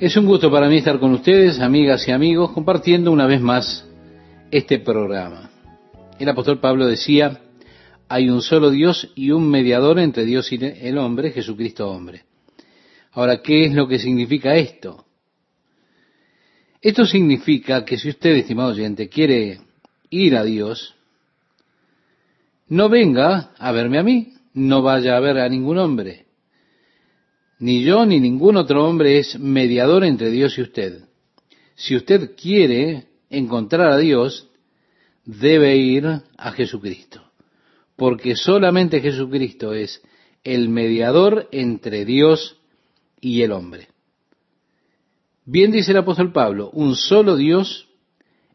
Es un gusto para mí estar con ustedes, amigas y amigos, compartiendo una vez más este programa. El apóstol Pablo decía, hay un solo Dios y un mediador entre Dios y el hombre, Jesucristo hombre. Ahora, ¿qué es lo que significa esto? Esto significa que si usted, estimado oyente, quiere ir a Dios, no venga a verme a mí, no vaya a ver a ningún hombre. Ni yo ni ningún otro hombre es mediador entre Dios y usted. Si usted quiere encontrar a Dios, debe ir a Jesucristo, porque solamente Jesucristo es el mediador entre Dios y el hombre. Bien dice el apóstol Pablo, un solo Dios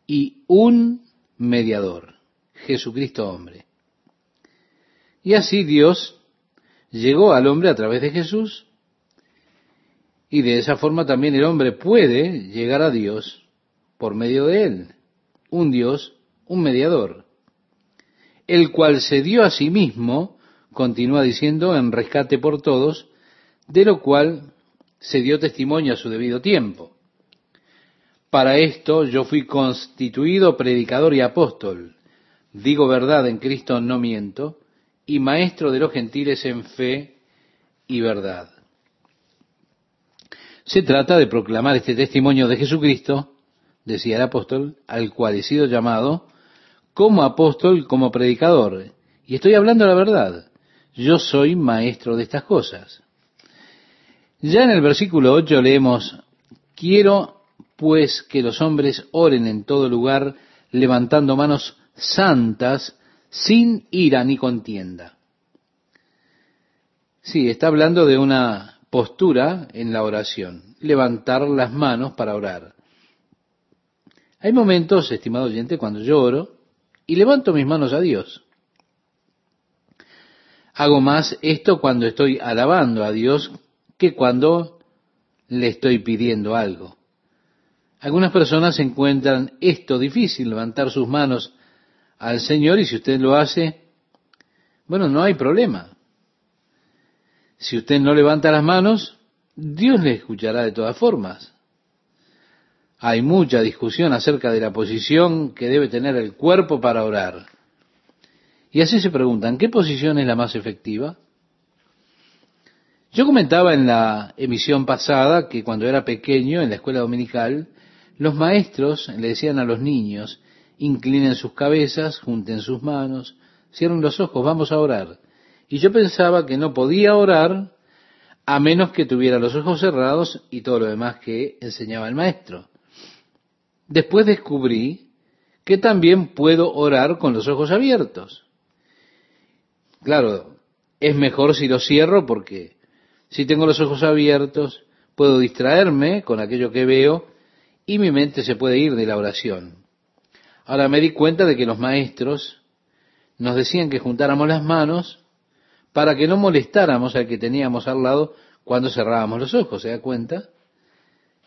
y un mediador, Jesucristo hombre. Y así Dios llegó al hombre a través de Jesús y de esa forma también el hombre puede llegar a Dios por medio de él. Un Dios, un mediador, el cual se dio a sí mismo, continúa diciendo, en rescate por todos, de lo cual se dio testimonio a su debido tiempo. Para esto yo fui constituido predicador y apóstol, digo verdad en Cristo no miento, y maestro de los gentiles en fe y verdad. Se trata de proclamar este testimonio de Jesucristo, decía el apóstol, al cual he sido llamado como apóstol, como predicador. Y estoy hablando la verdad. Yo soy maestro de estas cosas. Ya en el versículo 8 leemos, quiero pues que los hombres oren en todo lugar, levantando manos santas, sin ira ni contienda. Sí, está hablando de una postura en la oración, levantar las manos para orar. Hay momentos, estimado oyente, cuando yo oro y levanto mis manos a Dios. Hago más esto cuando estoy alabando a Dios que cuando le estoy pidiendo algo. Algunas personas encuentran esto difícil, levantar sus manos al Señor, y si usted lo hace, bueno, no hay problema. Si usted no levanta las manos, Dios le escuchará de todas formas. Hay mucha discusión acerca de la posición que debe tener el cuerpo para orar. Y así se preguntan, ¿qué posición es la más efectiva? Yo comentaba en la emisión pasada que cuando era pequeño en la escuela dominical, los maestros le decían a los niños, inclinen sus cabezas, junten sus manos, cierren los ojos, vamos a orar. Y yo pensaba que no podía orar a menos que tuviera los ojos cerrados y todo lo demás que enseñaba el maestro. Después descubrí que también puedo orar con los ojos abiertos. Claro, es mejor si los cierro porque si tengo los ojos abiertos puedo distraerme con aquello que veo y mi mente se puede ir de la oración. Ahora me di cuenta de que los maestros nos decían que juntáramos las manos para que no molestáramos al que teníamos al lado cuando cerrábamos los ojos, ¿se da cuenta?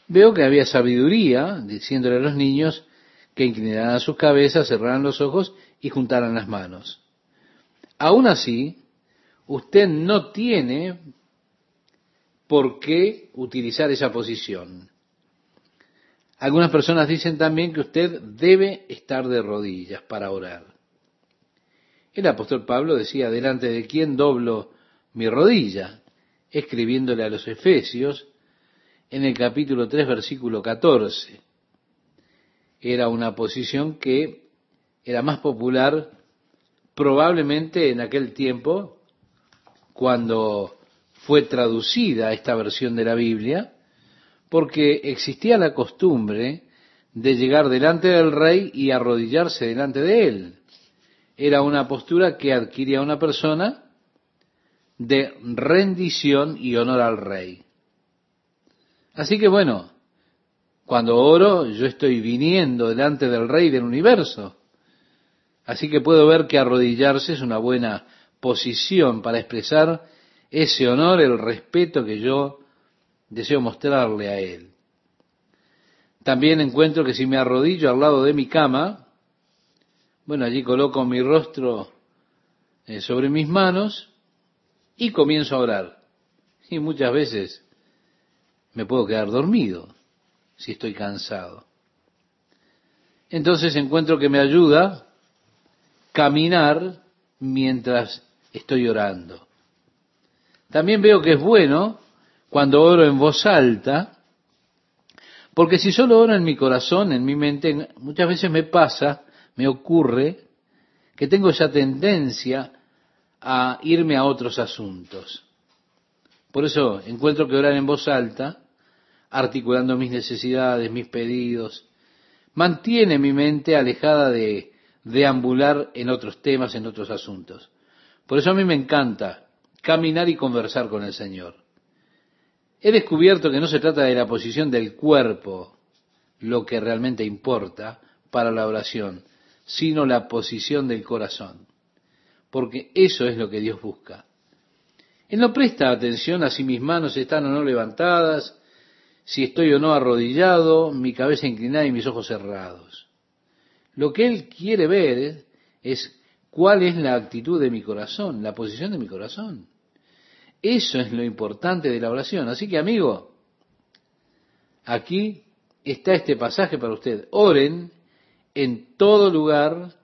Veo que había sabiduría diciéndole a los niños que inclinaran sus cabezas, cerraran los ojos y juntaran las manos. Aún así, usted no tiene por qué utilizar esa posición. Algunas personas dicen también que usted debe estar de rodillas para orar. El apóstol Pablo decía, delante de quién doblo mi rodilla, escribiéndole a los Efesios en el capítulo 3, versículo 14. Era una posición que era más popular probablemente en aquel tiempo, cuando fue traducida esta versión de la Biblia, porque existía la costumbre de llegar delante del rey y arrodillarse delante de él era una postura que adquiría una persona de rendición y honor al rey. Así que bueno, cuando oro yo estoy viniendo delante del rey del universo. Así que puedo ver que arrodillarse es una buena posición para expresar ese honor, el respeto que yo deseo mostrarle a él. También encuentro que si me arrodillo al lado de mi cama, bueno, allí coloco mi rostro eh, sobre mis manos y comienzo a orar. Y muchas veces me puedo quedar dormido si estoy cansado. Entonces encuentro que me ayuda caminar mientras estoy orando. También veo que es bueno cuando oro en voz alta, porque si solo oro en mi corazón, en mi mente, muchas veces me pasa, me ocurre, que tengo esa tendencia a irme a otros asuntos. Por eso encuentro que orar en voz alta, articulando mis necesidades, mis pedidos, mantiene mi mente alejada de deambular en otros temas, en otros asuntos. Por eso a mí me encanta caminar y conversar con el Señor. He descubierto que no se trata de la posición del cuerpo lo que realmente importa para la oración, sino la posición del corazón, porque eso es lo que Dios busca. Él no presta atención a si mis manos están o no levantadas, si estoy o no arrodillado, mi cabeza inclinada y mis ojos cerrados. Lo que Él quiere ver es cuál es la actitud de mi corazón, la posición de mi corazón. Eso es lo importante de la oración. Así que, amigo, aquí está este pasaje para usted. Oren en todo lugar,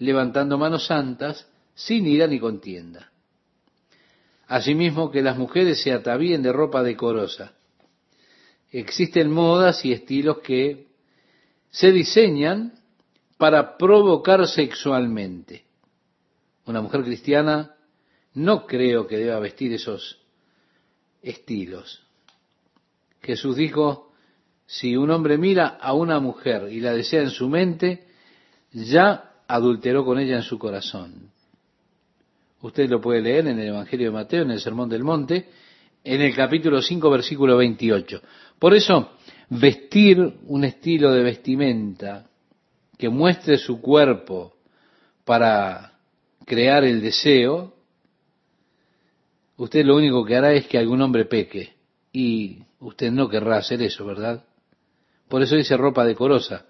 levantando manos santas, sin ira ni contienda. Asimismo, que las mujeres se atavíen de ropa decorosa. Existen modas y estilos que se diseñan para provocar sexualmente. Una mujer cristiana no creo que deba vestir esos estilos. Jesús dijo, si un hombre mira a una mujer y la desea en su mente, ya adulteró con ella en su corazón. Usted lo puede leer en el Evangelio de Mateo, en el Sermón del Monte, en el capítulo 5, versículo 28. Por eso, vestir un estilo de vestimenta que muestre su cuerpo para crear el deseo, usted lo único que hará es que algún hombre peque. Y usted no querrá hacer eso, ¿verdad? Por eso dice ropa decorosa.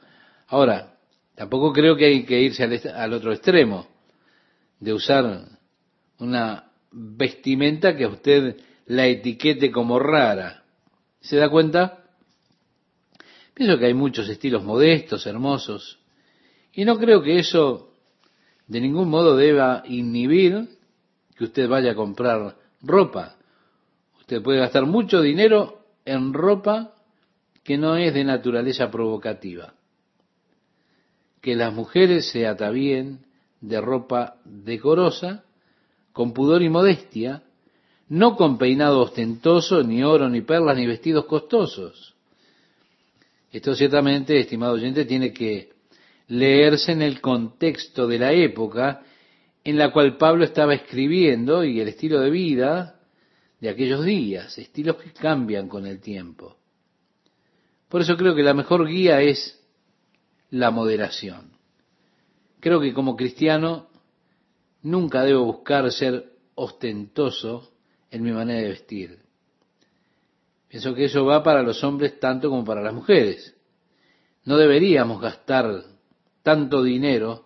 Ahora, tampoco creo que hay que irse al, otro extremo, de usar una vestimenta que a usted la etiquete como rara. ¿Se da cuenta? Pienso que hay muchos estilos modestos, hermosos, y no creo que eso de ningún modo deba inhibir que usted vaya a comprar ropa. Usted puede gastar mucho dinero en ropa que no es de naturaleza provocativa. Que las mujeres se atavíen de ropa decorosa, con pudor y modestia, no con peinado ostentoso, ni oro, ni perlas, ni vestidos costosos. Esto ciertamente, estimado oyente, tiene que leerse en el contexto de la época en la cual Pablo estaba escribiendo y el estilo de vida de aquellos días, estilos que cambian con el tiempo. Por eso creo que la mejor guía es la moderación. Creo que como cristiano nunca debo buscar ser ostentoso en mi manera de vestir. Pienso que eso va para los hombres tanto como para las mujeres. No deberíamos gastar tanto dinero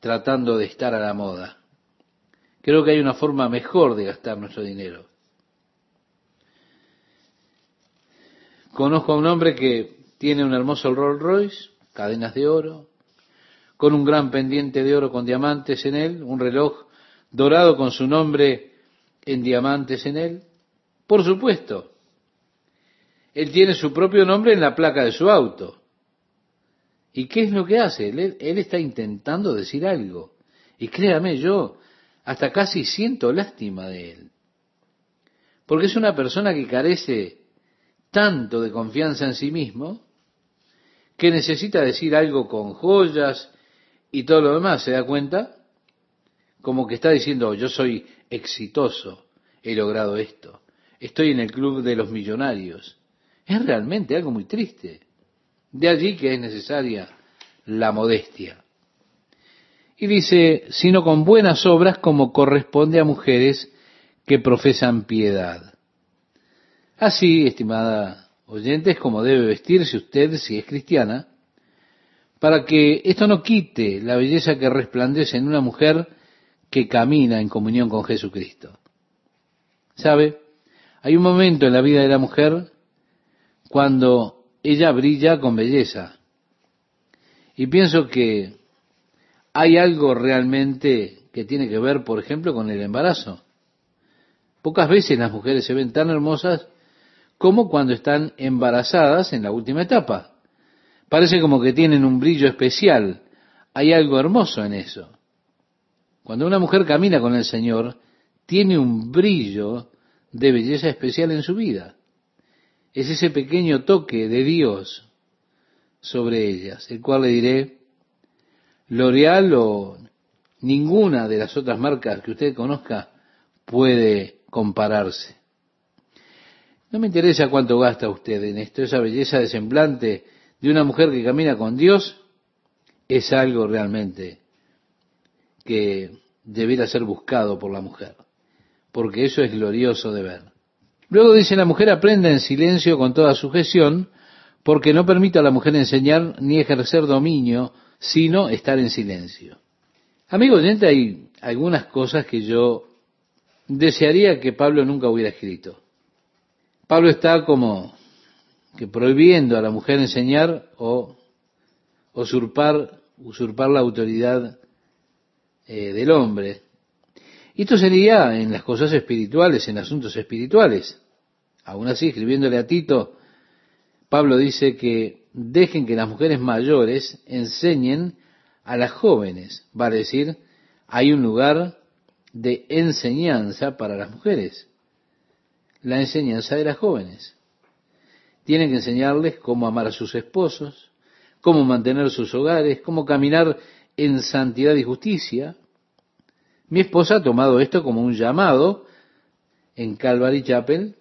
tratando de estar a la moda. Creo que hay una forma mejor de gastar nuestro dinero. Conozco a un hombre que tiene un hermoso Rolls Royce, cadenas de oro, con un gran pendiente de oro con diamantes en él, un reloj dorado con su nombre en diamantes en él. Por supuesto, él tiene su propio nombre en la placa de su auto. ¿Y qué es lo que hace? Él, está intentando decir algo. Y créame, yo hasta casi siento lástima de él. Porque es una persona que carece tanto de confianza en sí mismo, que necesita decir algo con joyas y todo lo demás, ¿se da cuenta? Como que está diciendo, yo soy exitoso, he logrado esto, estoy en el club de los millonarios. Es realmente algo muy triste. De allí que es necesaria la modestia. Y dice, sino con buenas obras como corresponde a mujeres que profesan piedad. Así, estimada oyente, es como debe vestirse usted si es cristiana, para que esto no quite la belleza que resplandece en una mujer que camina en comunión con Jesucristo. ¿Sabe? Hay un momento en la vida de la mujer cuando ella brilla con belleza. Y pienso que hay algo realmente que tiene que ver, por ejemplo, con el embarazo. Pocas veces las mujeres se ven tan hermosas como cuando están embarazadas en la última etapa. Parece como que tienen un brillo especial. Hay algo hermoso en eso. Cuando una mujer camina con el Señor, tiene un brillo de belleza especial en su vida. Es ese pequeño toque de Dios sobre ellas, el cual le diré, L'Oreal o ninguna de las otras marcas que usted conozca puede compararse. No me interesa cuánto gasta usted en esto, esa belleza de semblante de una mujer que camina con Dios es algo realmente que debiera ser buscado por la mujer, porque eso es glorioso de ver. Luego dice la mujer aprenda en silencio con toda sujeción, porque no permite a la mujer enseñar ni ejercer dominio, sino estar en silencio. Amigo oyente, hay algunas cosas que yo desearía que Pablo nunca hubiera escrito. Pablo está como que prohibiendo a la mujer enseñar o usurpar, usurpar la autoridad eh, del hombre. Y esto sería en las cosas espirituales, en asuntos espirituales. Aún así, escribiéndole a Tito, Pablo dice que dejen que las mujeres mayores enseñen a las jóvenes. Vale decir, hay un lugar de enseñanza para las mujeres. La enseñanza de las jóvenes. Tienen que enseñarles cómo amar a sus esposos, cómo mantener sus hogares, cómo caminar en santidad y justicia. Mi esposa ha tomado esto como un llamado en Calvary Chapel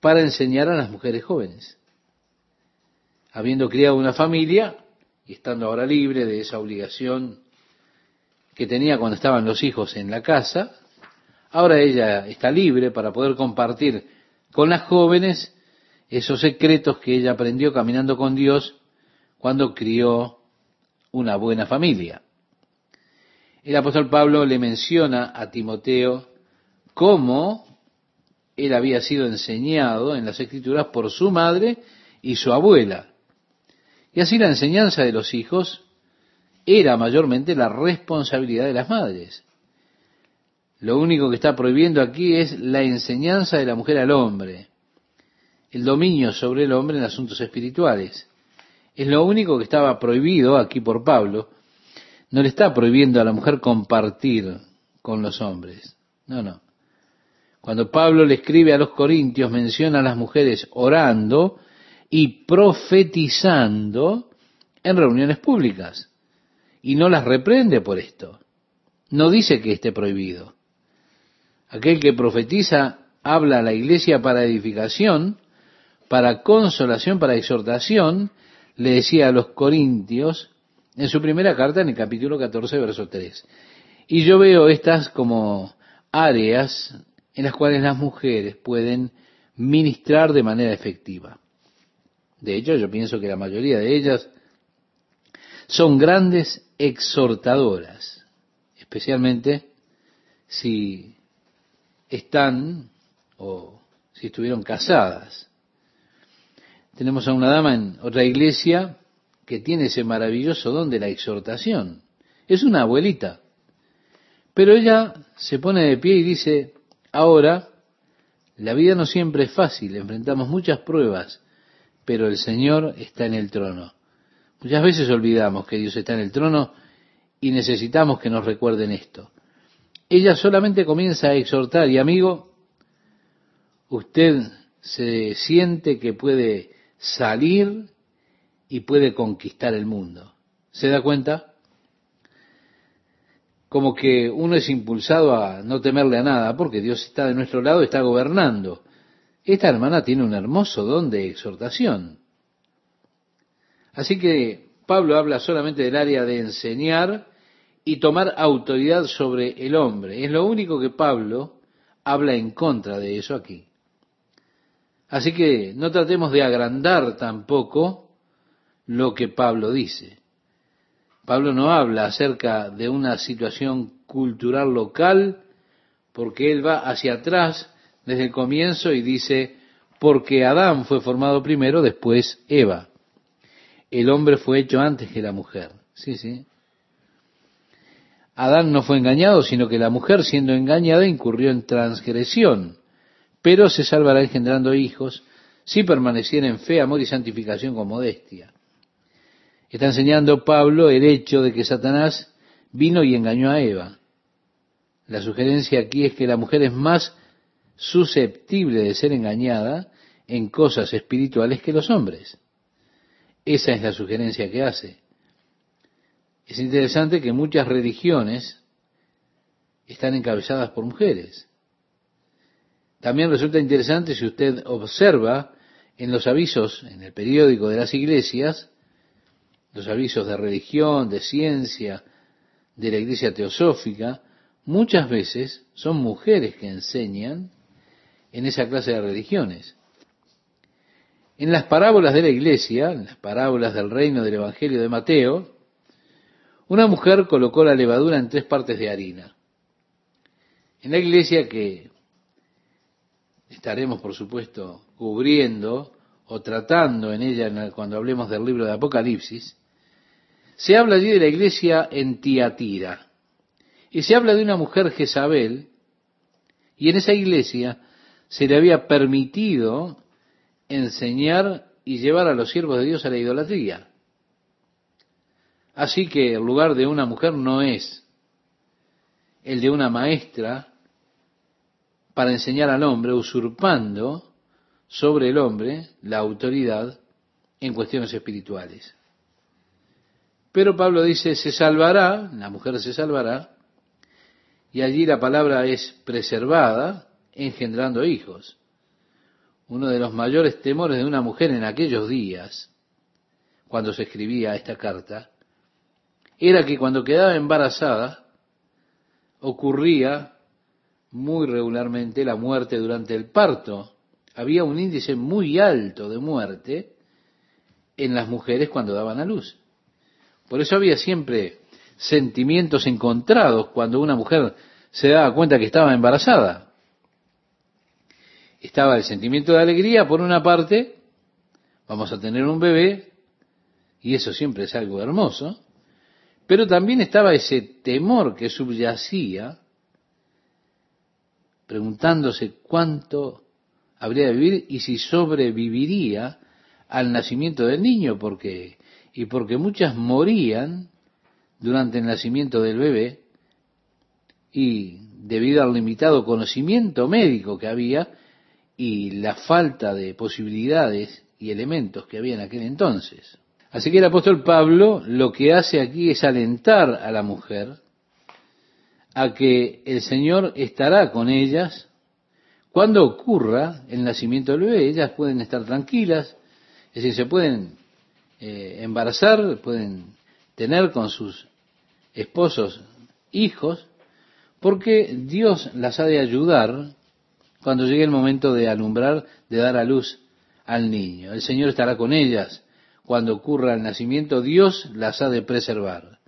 para enseñar a las mujeres jóvenes. Habiendo criado una familia y estando ahora libre de esa obligación que tenía cuando estaban los hijos en la casa, ahora ella está libre para poder compartir con las jóvenes esos secretos que ella aprendió caminando con Dios cuando crió una buena familia. El apóstol Pablo le menciona a Timoteo cómo él había sido enseñado en las escrituras por su madre y su abuela. Y así la enseñanza de los hijos era mayormente la responsabilidad de las madres. Lo único que está prohibiendo aquí es la enseñanza de la mujer al hombre, el dominio sobre el hombre en asuntos espirituales. Es lo único que estaba prohibido aquí por Pablo. No le está prohibiendo a la mujer compartir con los hombres. No, no. Cuando Pablo le escribe a los corintios, menciona a las mujeres orando y profetizando en reuniones públicas. Y no las reprende por esto. No dice que esté prohibido. Aquel que profetiza habla a la iglesia para edificación, para consolación, para exhortación, le decía a los corintios en su primera carta en el capítulo 14, verso 3. Y yo veo estas como áreas en las cuales las mujeres pueden ministrar de manera efectiva. De hecho, yo pienso que la mayoría de ellas son grandes exhortadoras, especialmente si están o si estuvieron casadas. Tenemos a una dama en otra iglesia que tiene ese maravilloso don de la exhortación. Es una abuelita. Pero ella se pone de pie y dice, ahora, la vida no siempre es fácil, enfrentamos muchas pruebas, pero el Señor está en el trono. Muchas veces olvidamos que Dios está en el trono y necesitamos que nos recuerden esto. Ella solamente comienza a exhortar y amigo, usted se siente que puede salir y puede conquistar el mundo. ¿Se da cuenta? Como que uno es impulsado a no temerle a nada porque Dios está de nuestro lado, está gobernando. Esta hermana tiene un hermoso don de exhortación. Así que Pablo habla solamente del área de enseñar y tomar autoridad sobre el hombre. Es lo único que Pablo habla en contra de eso aquí. Así que no tratemos de agrandar tampoco lo que Pablo dice. Pablo no habla acerca de una situación cultural local porque él va hacia atrás desde el comienzo y dice, porque Adán fue formado primero, después Eva. El hombre fue hecho antes que la mujer. Sí, sí. Adán no fue engañado, sino que la mujer, siendo engañada, incurrió en transgresión, pero se salvará engendrando hijos si permaneciera en fe, amor y santificación con modestia. Está enseñando Pablo el hecho de que Satanás vino y engañó a Eva. La sugerencia aquí es que la mujer es más susceptible de ser engañada en cosas espirituales que los hombres. Esa es la sugerencia que hace. Es interesante que muchas religiones están encabezadas por mujeres. También resulta interesante si usted observa en los avisos, en el periódico de las iglesias, los avisos de religión, de ciencia, de la iglesia teosófica, muchas veces son mujeres que enseñan en esa clase de religiones. En las parábolas de la iglesia, en las parábolas del reino del Evangelio de Mateo, una mujer colocó la levadura en tres partes de harina. En la iglesia que estaremos, por supuesto, cubriendo o tratando en ella cuando hablemos del libro de Apocalipsis, se habla allí de la iglesia en Tiatira. Y se habla de una mujer Jezabel, y en esa iglesia se le había permitido enseñar y llevar a los siervos de Dios a la idolatría. Así que el lugar de una mujer no es el de una maestra para enseñar al hombre, usurpando sobre el hombre la autoridad en cuestiones espirituales. Pero Pablo dice, se salvará, la mujer se salvará, y allí la palabra es preservada, engendrando hijos. Uno de los mayores temores de una mujer en aquellos días, cuando se escribía esta carta, era que cuando quedaba embarazada, ocurría muy regularmente la muerte durante el parto. Había un índice muy alto de muerte en las mujeres cuando daban a luz. Por eso había siempre sentimientos encontrados cuando una mujer se daba cuenta que estaba embarazada. Estaba el sentimiento de alegría por una parte, vamos a tener un bebé, y eso siempre es algo hermoso, pero también estaba ese temor que subyacía preguntándose cuánto habría de vivir y si sobreviviría al nacimiento del niño, porque y porque muchas morían durante el nacimiento del bebé y debido al limitado conocimiento médico que había y la falta de posibilidades y elementos que había en aquel entonces. Así que el apóstol Pablo lo que hace aquí es alentar a la mujer a que el Señor estará con ellas cuando ocurra el nacimiento del bebé. Ellas pueden estar tranquilas, es decir, se pueden eh, embarazar, pueden tener con sus esposos hijos, porque Dios las ha de ayudar cuando llegue el momento de alumbrar, de dar a luz al niño. El Señor estará con ellas cuando ocurra el nacimiento, Dios las ha de preservar.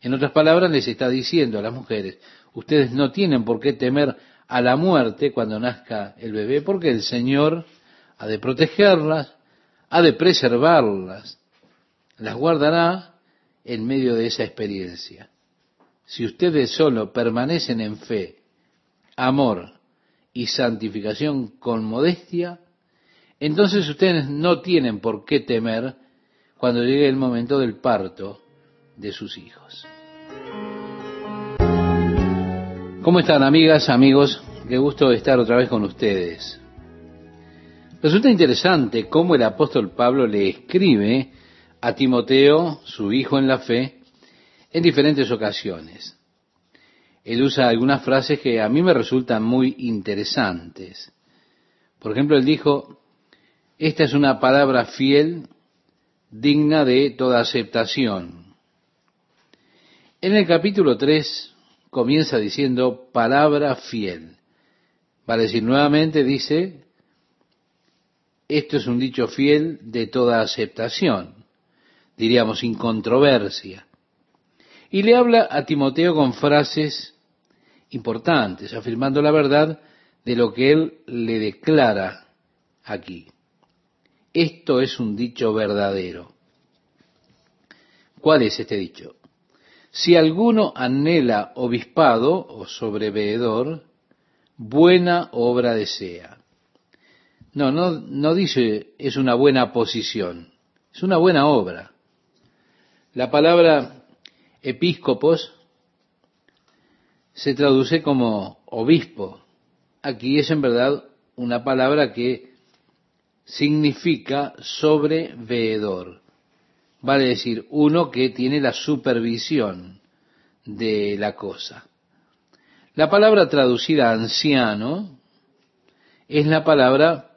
En otras palabras, les está diciendo a las mujeres, ustedes no tienen por qué temer a la muerte cuando nazca el bebé, porque el Señor ha de protegerlas, ha de preservarlas, las guardará en medio de esa experiencia. Si ustedes solo permanecen en fe, amor y santificación con modestia, entonces ustedes no tienen por qué temer cuando llegue el momento del parto de sus hijos. ¿Cómo están amigas, amigos? Qué gusto estar otra vez con ustedes. Resulta interesante cómo el apóstol Pablo le escribe a Timoteo, su hijo en la fe, en diferentes ocasiones. Él usa algunas frases que a mí me resultan muy interesantes. Por ejemplo, él dijo, esta es una palabra fiel, digna de toda aceptación. En el capítulo 3 comienza diciendo palabra fiel. Vale decir, nuevamente dice, esto es un dicho fiel de toda aceptación diríamos, sin controversia. Y le habla a Timoteo con frases importantes, afirmando la verdad de lo que él le declara aquí. Esto es un dicho verdadero. ¿Cuál es este dicho? Si alguno anhela obispado o sobreveedor, buena obra desea. No, no, no dice es una buena posición, es una buena obra. La palabra episcopos se traduce como obispo. Aquí es en verdad una palabra que significa sobreveedor. Vale decir, uno que tiene la supervisión de la cosa. La palabra traducida anciano es la palabra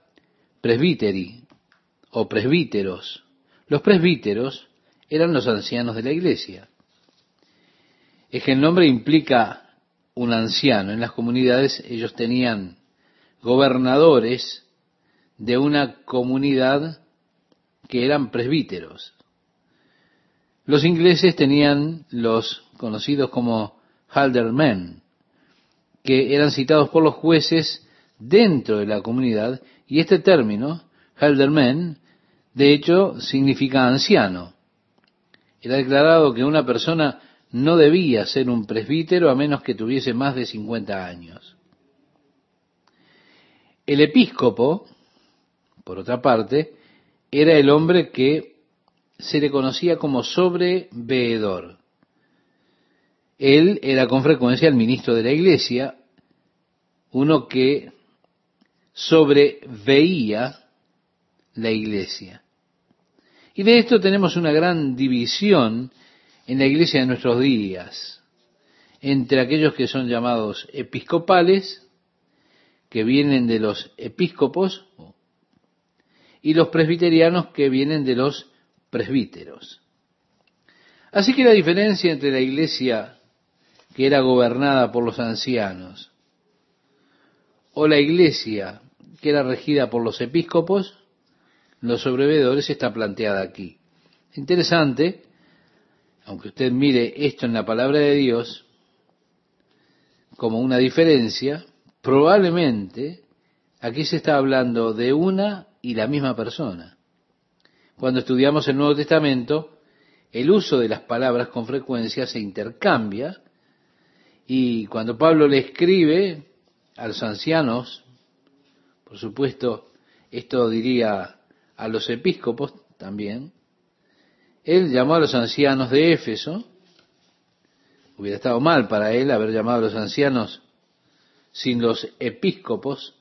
presbíteri o presbíteros. Los presbíteros eran los ancianos de la iglesia. Es que el nombre implica un anciano. En las comunidades ellos tenían gobernadores de una comunidad que eran presbíteros. Los ingleses tenían los conocidos como haldermen, que eran citados por los jueces dentro de la comunidad, y este término, haldermen, de hecho significa anciano. Era declarado que una persona no debía ser un presbítero a menos que tuviese más de 50 años. El episcopo, por otra parte, era el hombre que se le conocía como sobreveedor. Él era con frecuencia el ministro de la iglesia, uno que sobreveía la iglesia. Y de esto tenemos una gran división en la iglesia de nuestros días, entre aquellos que son llamados episcopales, que vienen de los episcopos, y los presbiterianos que vienen de los presbíteros. Así que la diferencia entre la iglesia que era gobernada por los ancianos o la iglesia que era regida por los episcopos, los sobrevedores, está planteada aquí. Interesante, aunque usted mire esto en la palabra de Dios como una diferencia, probablemente aquí se está hablando de una y la misma persona. Cuando estudiamos el Nuevo Testamento, el uso de las palabras con frecuencia se intercambia y cuando Pablo le escribe a los ancianos, por supuesto, esto diría a los episcopos también, él llamó a los ancianos de Éfeso, hubiera estado mal para él haber llamado a los ancianos sin los episcopos,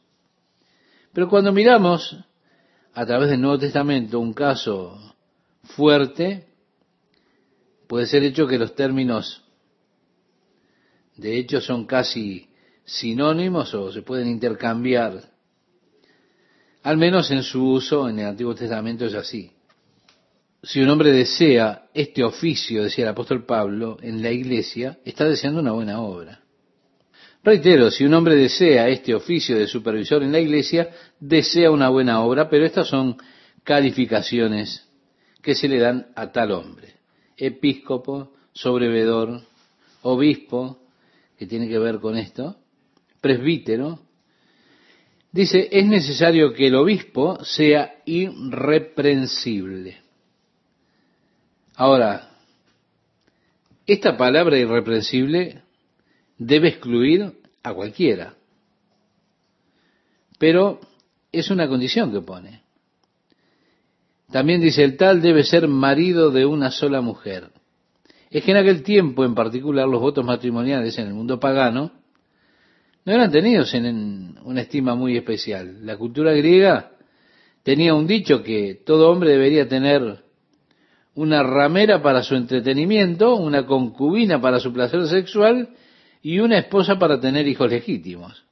pero cuando miramos a través del Nuevo Testamento un caso fuerte, puede ser hecho que los términos de hecho son casi sinónimos o se pueden intercambiar. Al menos en su uso en el Antiguo Testamento es así. Si un hombre desea este oficio, decía el apóstol Pablo, en la iglesia, está deseando una buena obra. Reitero, si un hombre desea este oficio de supervisor en la iglesia, desea una buena obra, pero estas son calificaciones que se le dan a tal hombre. Episcopo, sobrevedor, obispo, que tiene que ver con esto, presbítero. Dice, es necesario que el obispo sea irreprensible. Ahora, esta palabra irreprensible debe excluir a cualquiera. Pero es una condición que pone. También dice, el tal debe ser marido de una sola mujer. Es que en aquel tiempo, en particular, los votos matrimoniales en el mundo pagano no eran tenidos en una estima muy especial. La cultura griega tenía un dicho que todo hombre debería tener una ramera para su entretenimiento, una concubina para su placer sexual y una esposa para tener hijos legítimos.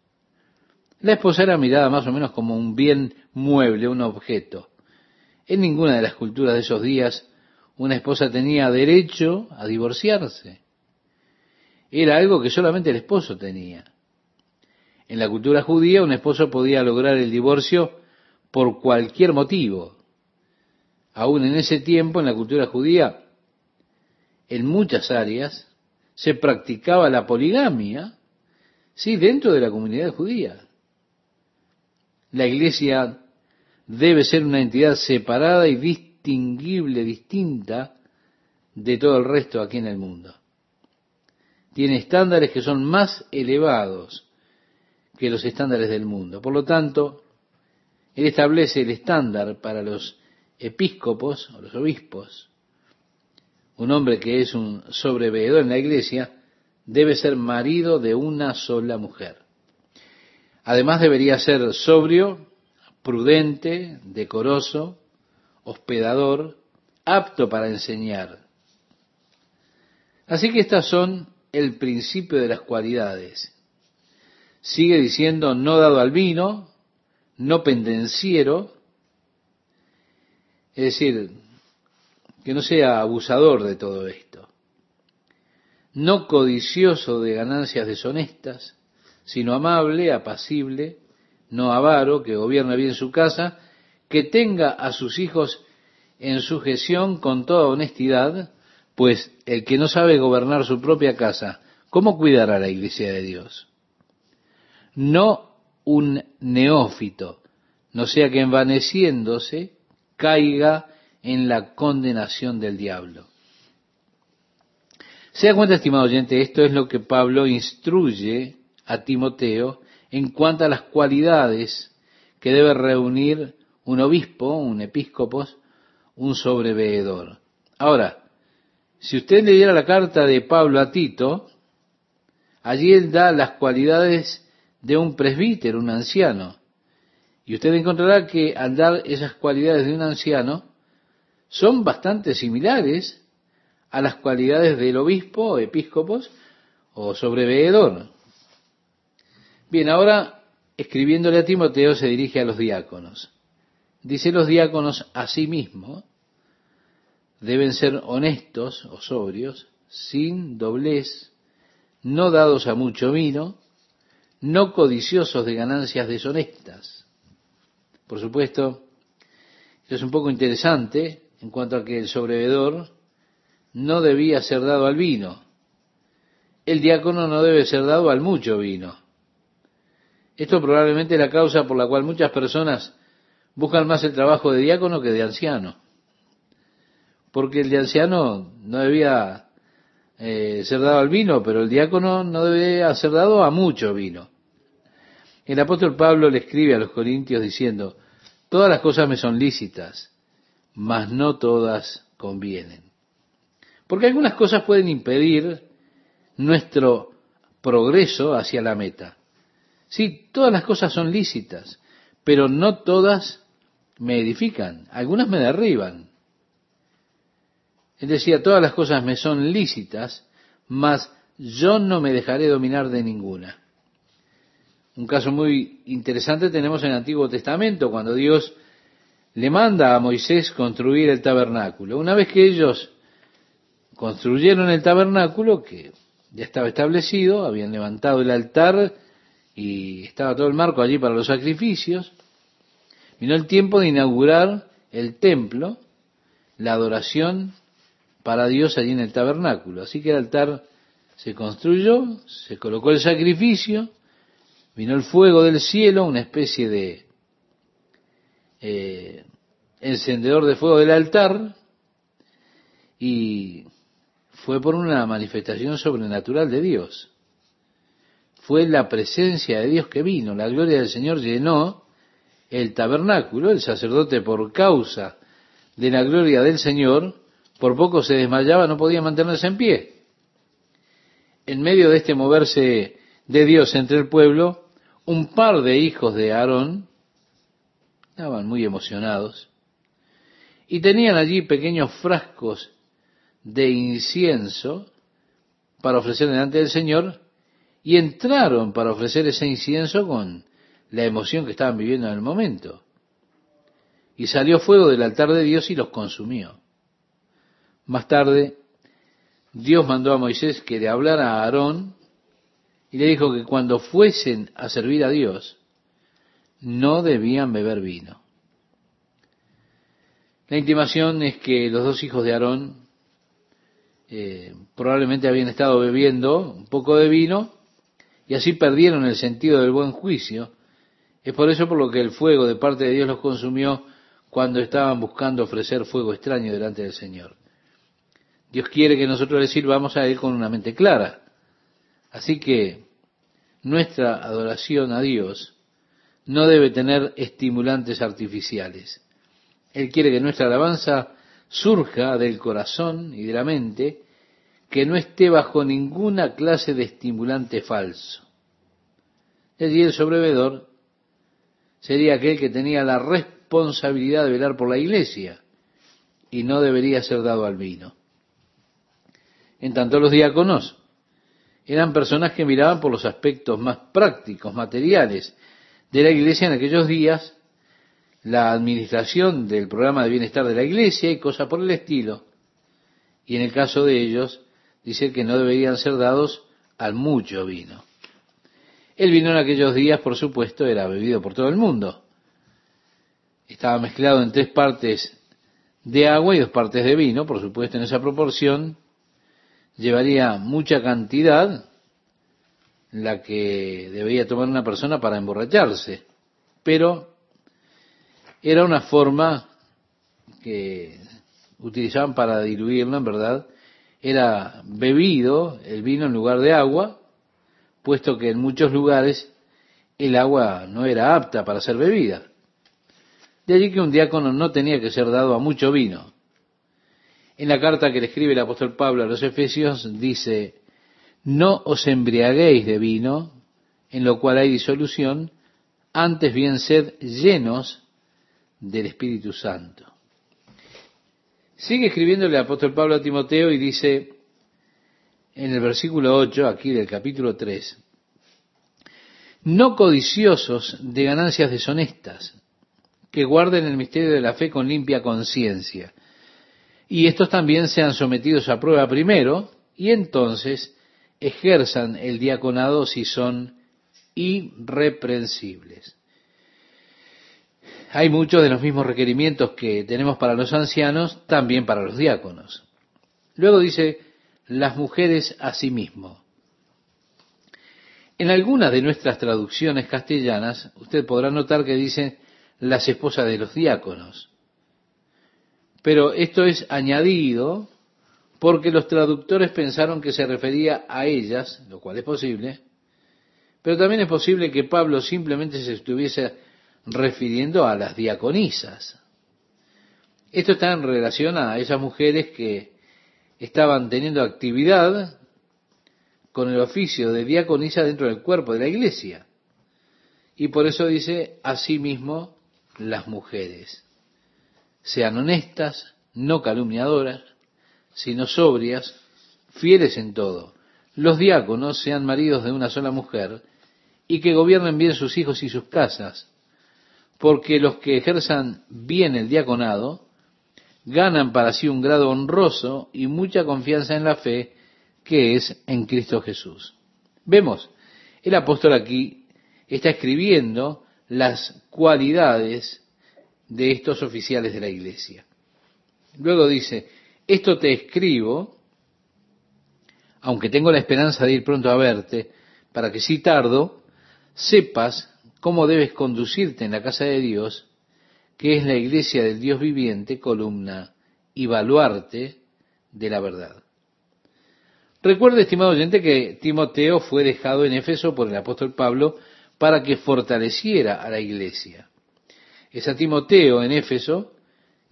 La esposa era mirada más o menos como un bien mueble, un objeto. En ninguna de las culturas de esos días una esposa tenía derecho a divorciarse. Era algo que solamente el esposo tenía. En la cultura judía un esposo podía lograr el divorcio por cualquier motivo. Aún en ese tiempo, en la cultura judía, en muchas áreas, se practicaba la poligamia, sí, dentro de la comunidad judía. La iglesia debe ser una entidad separada y distinguible, distinta de todo el resto aquí en el mundo. Tiene estándares que son más elevados que los estándares del mundo. Por lo tanto, él establece el estándar para los episcopos o los obispos. Un hombre que es un sobreveedor en la iglesia debe ser marido de una sola mujer. Además debería ser sobrio, prudente, decoroso, hospedador, apto para enseñar. Así que estas son el principio de las cualidades. Sigue diciendo no dado al vino, no pendenciero, es decir, que no sea abusador de todo esto, no codicioso de ganancias deshonestas, sino amable, apacible, no avaro, que gobierna bien su casa, que tenga a sus hijos en sujeción con toda honestidad, pues el que no sabe gobernar su propia casa, ¿cómo cuidará la iglesia de Dios? No un neófito, no sea que envaneciéndose caiga en la condenación del diablo. Se da cuenta, estimado oyente, esto es lo que Pablo instruye a Timoteo en cuanto a las cualidades que debe reunir un obispo, un episcopos, un sobreveedor. Ahora, si usted le diera la carta de Pablo a Tito, allí él da las cualidades de un presbítero, un anciano. Y usted encontrará que al dar esas cualidades de un anciano, son bastante similares a las cualidades del obispo, episcopos o sobreveedor. Bien, ahora escribiéndole a Timoteo se dirige a los diáconos. Dice los diáconos a sí mismos deben ser honestos o sobrios, sin doblez, no dados a mucho vino, no codiciosos de ganancias deshonestas. Por supuesto, esto es un poco interesante en cuanto a que el sobrevedor no debía ser dado al vino. El diácono no debe ser dado al mucho vino. Esto probablemente es la causa por la cual muchas personas buscan más el trabajo de diácono que de anciano. Porque el de anciano no debía eh, ser dado al vino, pero el diácono no debe ser dado a mucho vino. El apóstol Pablo le escribe a los corintios diciendo, todas las cosas me son lícitas, mas no todas convienen. Porque algunas cosas pueden impedir nuestro progreso hacia la meta. Sí, todas las cosas son lícitas, pero no todas me edifican, algunas me derriban. Él decía, todas las cosas me son lícitas, mas yo no me dejaré dominar de ninguna. Un caso muy interesante tenemos en el Antiguo Testamento, cuando Dios le manda a Moisés construir el tabernáculo. Una vez que ellos construyeron el tabernáculo, que ya estaba establecido, habían levantado el altar y estaba todo el marco allí para los sacrificios, vino el tiempo de inaugurar el templo, la adoración para Dios allí en el tabernáculo. Así que el altar se construyó, se colocó el sacrificio, vino el fuego del cielo, una especie de eh, encendedor de fuego del altar, y fue por una manifestación sobrenatural de Dios. Fue la presencia de Dios que vino, la gloria del Señor llenó el tabernáculo, el sacerdote por causa de la gloria del Señor, por poco se desmayaba, no podía mantenerse en pie. En medio de este moverse de Dios entre el pueblo, un par de hijos de Aarón estaban muy emocionados y tenían allí pequeños frascos de incienso para ofrecer delante del Señor y entraron para ofrecer ese incienso con la emoción que estaban viviendo en el momento. Y salió fuego del altar de Dios y los consumió. Más tarde, Dios mandó a Moisés que le hablara a Aarón y le dijo que cuando fuesen a servir a Dios, no debían beber vino. La intimación es que los dos hijos de Aarón eh, probablemente habían estado bebiendo un poco de vino y así perdieron el sentido del buen juicio Es por eso por lo que el fuego de parte de Dios los consumió cuando estaban buscando ofrecer fuego extraño delante del Señor. Dios quiere que nosotros le sirvamos a Él con una mente clara. Así que nuestra adoración a Dios no debe tener estimulantes artificiales. Él quiere que nuestra alabanza surja del corazón y de la mente, que no esté bajo ninguna clase de estimulante falso. De allí el sobrevedor sería aquel que tenía la responsabilidad de velar por la iglesia y no debería ser dado al vino. En tanto los diáconos eran personas que miraban por los aspectos más prácticos, materiales de la iglesia en aquellos días, la administración del programa de bienestar de la iglesia y cosas por el estilo. Y en el caso de ellos, dice que no deberían ser dados al mucho vino. El vino en aquellos días, por supuesto, era bebido por todo el mundo. Estaba mezclado en tres partes de agua y dos partes de vino, por supuesto, en esa proporción. Llevaría mucha cantidad la que debería tomar una persona para emborracharse. Pero era una forma que utilizaban para diluirlo, en verdad. Era bebido el vino en lugar de agua, puesto que en muchos lugares el agua no era apta para ser bebida. De allí que un diácono no tenía que ser dado a mucho vino. En la carta que le escribe el apóstol Pablo a los Efesios dice, no os embriaguéis de vino, en lo cual hay disolución, antes bien sed llenos del Espíritu Santo. Sigue escribiéndole el apóstol Pablo a Timoteo y dice en el versículo 8, aquí del capítulo 3, no codiciosos de ganancias deshonestas, que guarden el misterio de la fe con limpia conciencia. Y estos también sean sometidos a prueba primero, y entonces ejerzan el diaconado si son irreprensibles. Hay muchos de los mismos requerimientos que tenemos para los ancianos, también para los diáconos. Luego dice, las mujeres asimismo. En algunas de nuestras traducciones castellanas, usted podrá notar que dice las esposas de los diáconos. Pero esto es añadido porque los traductores pensaron que se refería a ellas, lo cual es posible, pero también es posible que Pablo simplemente se estuviese refiriendo a las diaconisas. Esto está en relación a esas mujeres que estaban teniendo actividad con el oficio de diaconisa dentro del cuerpo de la iglesia. Y por eso dice, asimismo, las mujeres. Sean honestas, no calumniadoras, sino sobrias, fieles en todo. Los diáconos sean maridos de una sola mujer y que gobiernen bien sus hijos y sus casas, porque los que ejerzan bien el diaconado ganan para sí un grado honroso y mucha confianza en la fe que es en Cristo Jesús. Vemos, el apóstol aquí está escribiendo las cualidades de estos oficiales de la iglesia. Luego dice, esto te escribo, aunque tengo la esperanza de ir pronto a verte, para que si tardo, sepas cómo debes conducirte en la casa de Dios, que es la iglesia del Dios viviente, columna y baluarte de la verdad. Recuerde, estimado oyente, que Timoteo fue dejado en Éfeso por el apóstol Pablo para que fortaleciera a la iglesia. Es a Timoteo en Éfeso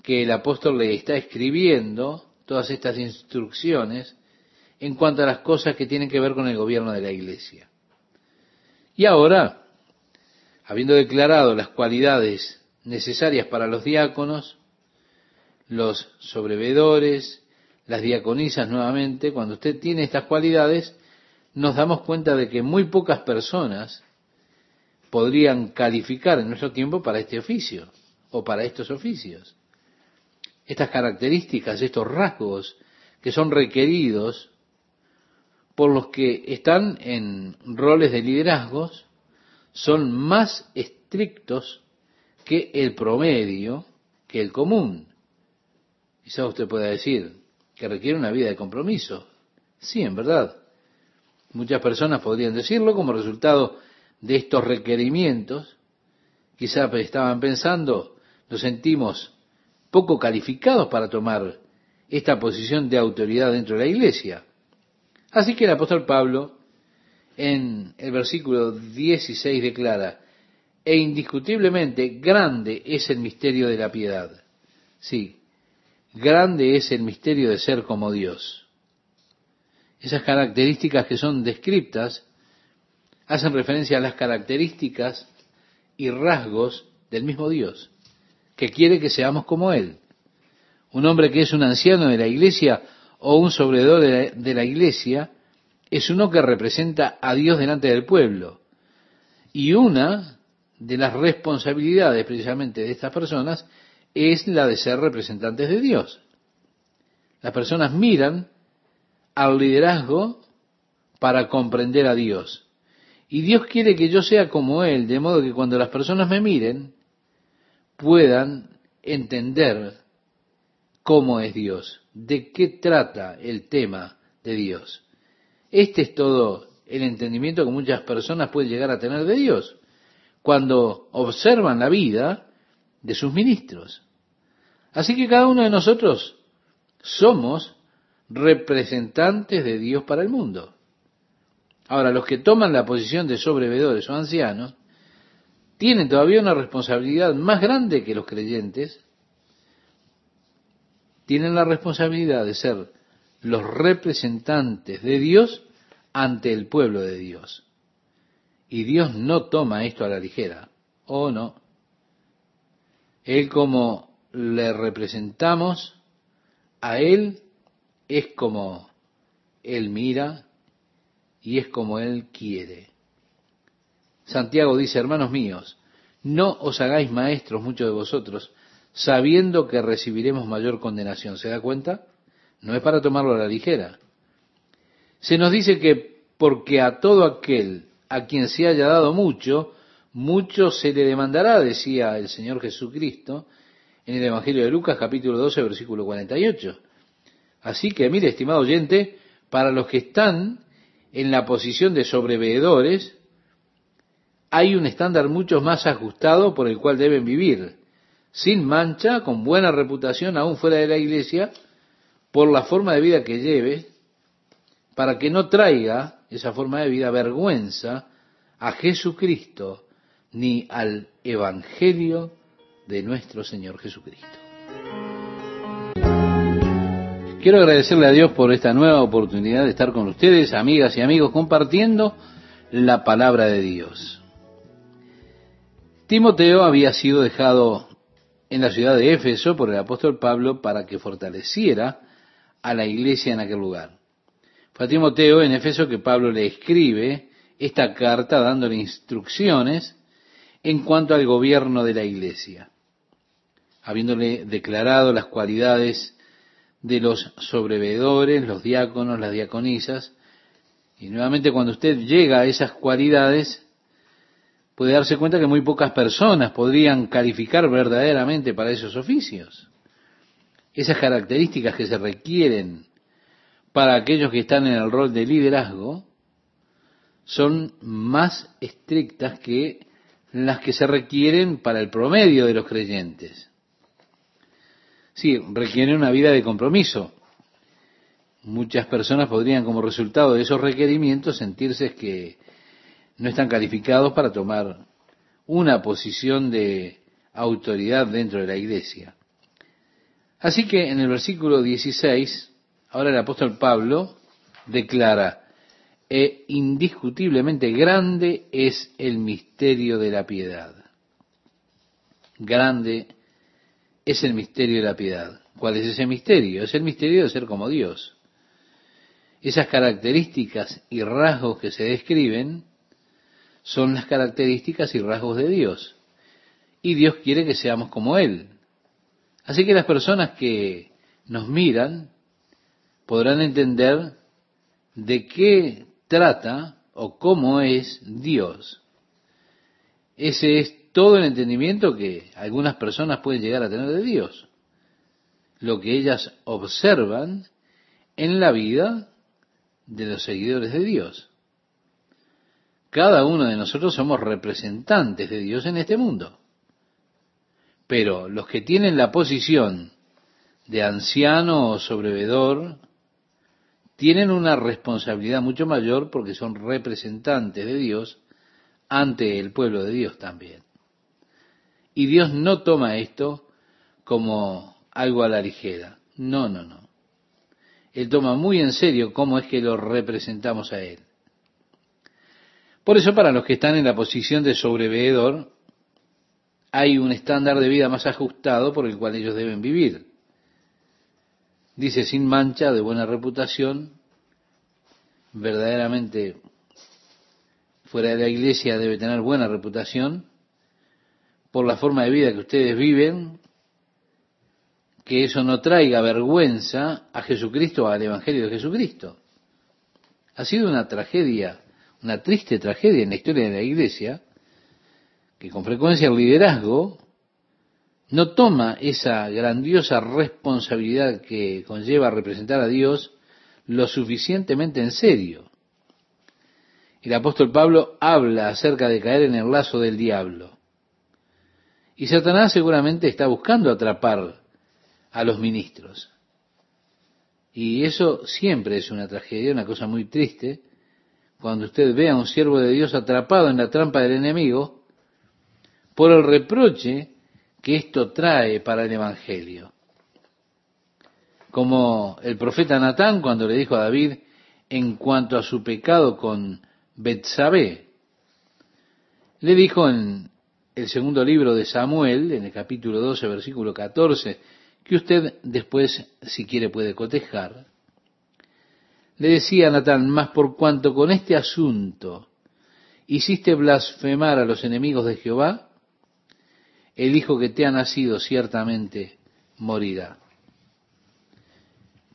que el apóstol le está escribiendo todas estas instrucciones en cuanto a las cosas que tienen que ver con el gobierno de la iglesia. Y ahora, habiendo declarado las cualidades necesarias para los diáconos, los sobrevedores, las diaconisas nuevamente, cuando usted tiene estas cualidades, nos damos cuenta de que muy pocas personas podrían calificar en nuestro tiempo para este oficio o para estos oficios. Estas características, estos rasgos que son requeridos por los que están en roles de liderazgos, son más estrictos que el promedio, que el común. Quizá usted pueda decir que requiere una vida de compromiso. Sí, en verdad. Muchas personas podrían decirlo como resultado de estos requerimientos quizá estaban pensando, nos sentimos poco calificados para tomar esta posición de autoridad dentro de la iglesia. Así que el apóstol Pablo en el versículo 16 declara, e indiscutiblemente grande es el misterio de la piedad. Sí, grande es el misterio de ser como Dios. Esas características que son descriptas hacen referencia a las características y rasgos del mismo Dios, que quiere que seamos como Él. Un hombre que es un anciano de la iglesia o un sobredor de la, iglesia es uno que representa a Dios delante del pueblo. Y una de las responsabilidades precisamente de estas personas es la de ser representantes de Dios. Las personas miran al liderazgo para comprender a Dios. Y Dios quiere que yo sea como Él, de modo que cuando las personas me miren, puedan entender cómo es Dios, de qué trata el tema de Dios. Este es todo el entendimiento que muchas personas pueden llegar a tener de Dios cuando observan la vida de sus ministros. Así que cada uno de nosotros somos representantes de Dios para el mundo. Ahora, los que toman la posición de sobrevedores o ancianos tienen todavía una responsabilidad más grande que los creyentes. Tienen la responsabilidad de ser los representantes de Dios ante el pueblo de Dios. Y Dios no toma esto a la ligera. ¿O no? Él como le representamos a Él es como Él mira y es como Él quiere. Santiago dice, hermanos míos, no os hagáis maestros muchos de vosotros, sabiendo que recibiremos mayor condenación. ¿Se da cuenta? No es para tomarlo a la ligera. Se nos dice que porque a todo aquel a quien se haya dado mucho, mucho se le demandará, decía el Señor Jesucristo en el Evangelio de Lucas capítulo 12 versículo 48. Así que, mire, estimado oyente, para los que están en la posición de sobreveedores, hay un estándar mucho más ajustado por el cual deben vivir, sin mancha, con buena reputación, aún fuera de la iglesia, por la forma de vida que lleve, para que no traiga esa forma de vida vergüenza a Jesucristo ni al Evangelio de nuestro Señor Jesucristo. Quiero agradecerle a Dios por esta nueva oportunidad de estar con ustedes, amigas y amigos, compartiendo la palabra de Dios. Timoteo había sido dejado en la ciudad de Éfeso por el apóstol Pablo para que fortaleciera a la iglesia en aquel lugar. Fue a Timoteo en Éfeso que Pablo le escribe esta carta dándole instrucciones en cuanto al gobierno de la iglesia, habiéndole declarado las cualidades de los sobrevedores, los diáconos, las diaconisas. Y nuevamente cuando usted llega a esas cualidades, puede darse cuenta que muy pocas personas podrían calificar verdaderamente para esos oficios. Esas características que se requieren para aquellos que están en el rol de liderazgo son más estrictas que las que se requieren para el promedio de los creyentes. Sí, requiere una vida de compromiso. Muchas personas podrían, como resultado de esos requerimientos, sentirse que no están calificados para tomar una posición de autoridad dentro de la iglesia. Así que en el versículo 16, ahora el apóstol Pablo declara, e indiscutiblemente grande es el misterio de la piedad. Grande es el misterio de la piedad. ¿Cuál es ese misterio? Es el misterio de ser como Dios. Esas características y rasgos que se describen son las características y rasgos de Dios. Y Dios quiere que seamos como Él. Así que las personas que nos miran podrán entender de qué trata o cómo es Dios. Ese es todo el entendimiento que algunas personas pueden llegar a tener de Dios. Lo que ellas observan en la vida de los seguidores de Dios. Cada uno de nosotros somos representantes de Dios en este mundo. Pero los que tienen la posición de anciano o sobrevedor tienen una responsabilidad mucho mayor porque son representantes de Dios ante el pueblo de Dios también. Y Dios no toma esto como algo a la ligera. No, no, no. Él toma muy en serio cómo es que lo representamos a Él. Por eso para los que están en la posición de sobreveedor, hay un estándar de vida más ajustado por el cual ellos deben vivir. Dice sin mancha, de buena reputación, verdaderamente fuera de la iglesia debe tener buena reputación por la forma de vida que ustedes viven, que eso no traiga vergüenza a Jesucristo, al Evangelio de Jesucristo. Ha sido una tragedia una triste tragedia en la historia de la iglesia, que con frecuencia el liderazgo no toma esa grandiosa responsabilidad que conlleva representar a Dios lo suficientemente en serio. El apóstol Pablo habla acerca de caer en el lazo del diablo. Y Satanás seguramente está buscando atrapar a los ministros. Y eso siempre es una tragedia, una cosa muy triste, cuando usted ve a un siervo de Dios atrapado en la trampa del enemigo por el reproche que esto trae para el Evangelio. Como el profeta Natán cuando le dijo a David en cuanto a su pecado con Betsabé, le dijo en el segundo libro de Samuel, en el capítulo 12, versículo 14, que usted después, si quiere, puede cotejar, le decía a Natán, más por cuanto con este asunto hiciste blasfemar a los enemigos de Jehová, el hijo que te ha nacido ciertamente morirá.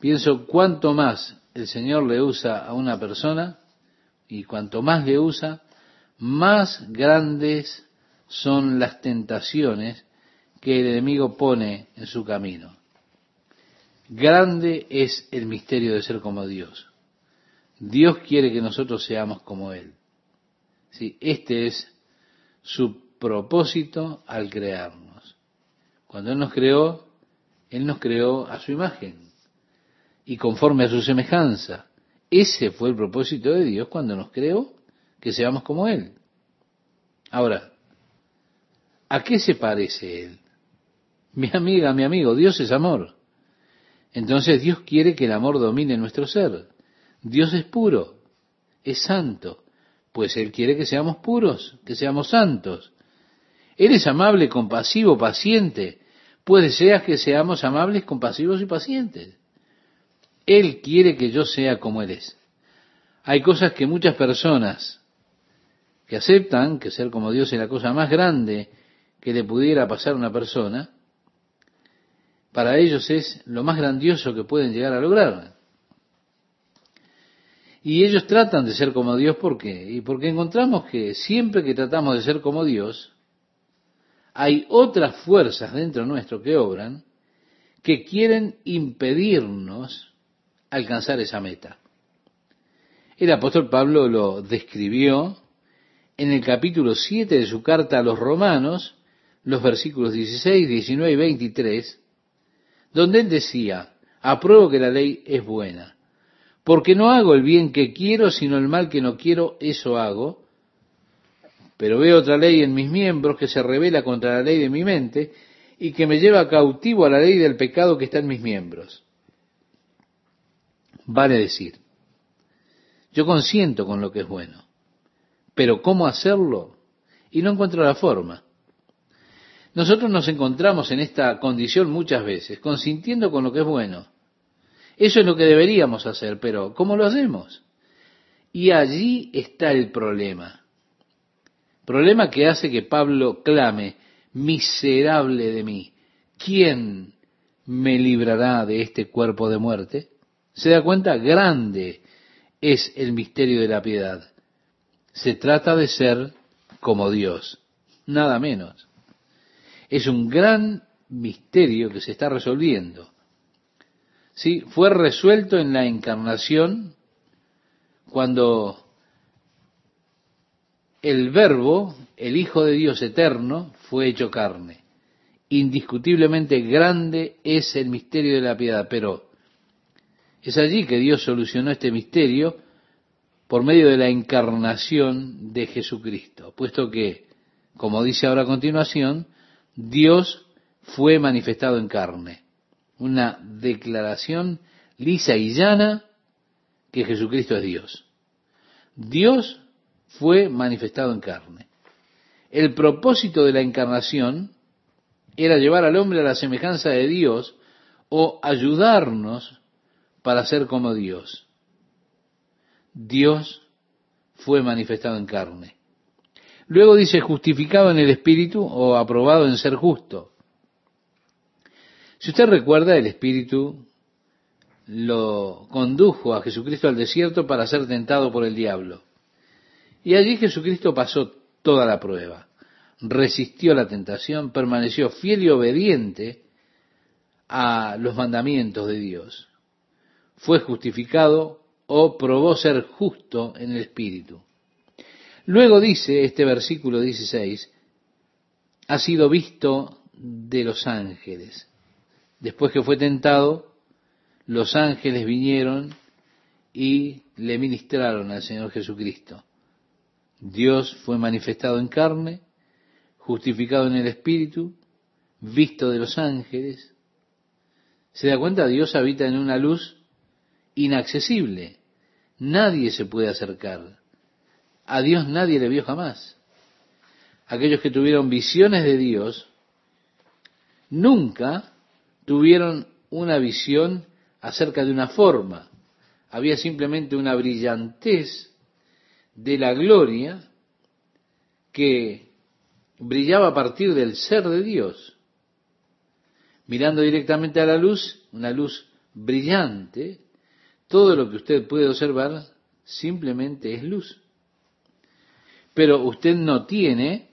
Pienso cuánto más el Señor le usa a una persona y cuanto más le usa, más grandes son las tentaciones que el enemigo pone en su camino. Grande es el misterio de ser como Dios. Dios quiere que nosotros seamos como Él. ¿Sí? Este es su propósito al crearnos. Cuando Él nos creó, Él nos creó a su imagen y conforme a su semejanza. Ese fue el propósito de Dios cuando nos creó, que seamos como Él. Ahora, ¿a qué se parece Él? Mi amiga, mi amigo, Dios es amor. Entonces Dios quiere que el amor domine nuestro ser. Dios es puro, es santo, pues Él quiere que seamos puros, que seamos santos. Él es amable, compasivo, paciente, pues desea que seamos amables, compasivos y pacientes. Él quiere que yo sea como Él es. Hay cosas que muchas personas que aceptan que ser como Dios es la cosa más grande que le pudiera pasar a una persona, para ellos es lo más grandioso que pueden llegar a lograr. Y ellos tratan de ser como Dios, ¿por qué? Y porque encontramos que siempre que tratamos de ser como Dios, hay otras fuerzas dentro nuestro que obran que quieren impedirnos alcanzar esa meta. El apóstol Pablo lo describió en el capítulo 7 de su carta a los romanos, los versículos 16, 19 y 23, donde él decía, apruebo que la ley es buena porque no hago el bien que quiero, sino el mal que no quiero, eso hago. Pero veo otra ley en mis miembros que se revela contra la ley de mi mente y que me lleva cautivo a la ley del pecado que está en mis miembros. Vale decir, yo consiento con lo que es bueno, pero ¿cómo hacerlo? Y no encuentro la forma. Nosotros nos encontramos en esta condición muchas veces, consintiendo con lo que es bueno, eso es lo que deberíamos hacer, pero ¿cómo lo hacemos? Y allí está el problema. Problema que hace que Pablo clame, miserable de mí, ¿quién me librará de este cuerpo de muerte? ¿Se da cuenta? Grande es el misterio de la piedad. Se trata de ser como Dios, nada menos. Es un gran misterio que se está resolviendo. ¿sí? fue resuelto en la encarnación cuando el verbo, el Hijo de Dios eterno, fue hecho carne indiscutiblemente grande es el misterio de la piedad, pero es allí que Dios solucionó este misterio por medio de la encarnación de Jesucristo, puesto que, como dice ahora a continuación, Dios fue manifestado en carne. Una declaración lisa y llana que Jesucristo es Dios. Dios fue manifestado en carne. El propósito de la encarnación era llevar al hombre a la semejanza de Dios o ayudarnos para ser como Dios. Dios fue manifestado en carne. Luego dice justificado en el Espíritu o aprobado en ser justo. Si usted recuerda, el Espíritu lo condujo a Jesucristo al desierto para ser tentado por el diablo. Y allí Jesucristo pasó toda la prueba, resistió la tentación, permaneció fiel y obediente a los mandamientos de Dios. Fue justificado o probó ser justo en el Espíritu. Luego dice este versículo 16, ha sido visto de los ángeles. Después que fue tentado, los ángeles vinieron y le ministraron al Señor Jesucristo. Dios fue manifestado en carne, justificado en el Espíritu, visto de los ángeles. ¿Se da cuenta? Dios habita en una luz inaccesible. Nadie se puede acercar. A Dios nadie le vio jamás. Aquellos que tuvieron visiones de Dios nunca tuvieron una visión acerca de una forma. Había simplemente una brillantez de la gloria que brillaba a partir del ser de Dios. Mirando directamente a la luz, una luz brillante, todo lo que usted puede observar simplemente es luz. Pero usted no tiene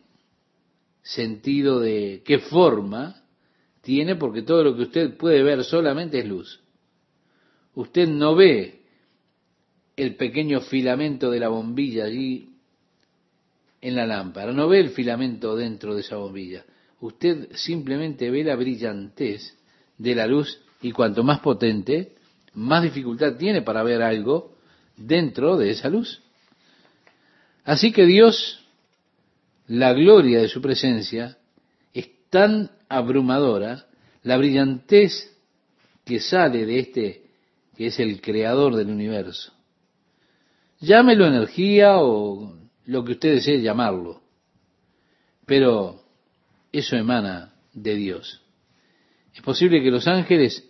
sentido de qué forma tiene porque todo lo que usted puede ver solamente es luz. Usted no ve el pequeño filamento de la bombilla allí en la lámpara, no ve el filamento dentro de esa bombilla. Usted simplemente ve la brillantez de la luz y cuanto más potente, más dificultad tiene para ver algo dentro de esa luz. Así que Dios, la gloria de su presencia, es tan abrumadora, la brillantez que sale de este, que es el creador del universo. Llámelo energía o lo que usted desee llamarlo, pero eso emana de Dios. Es posible que los ángeles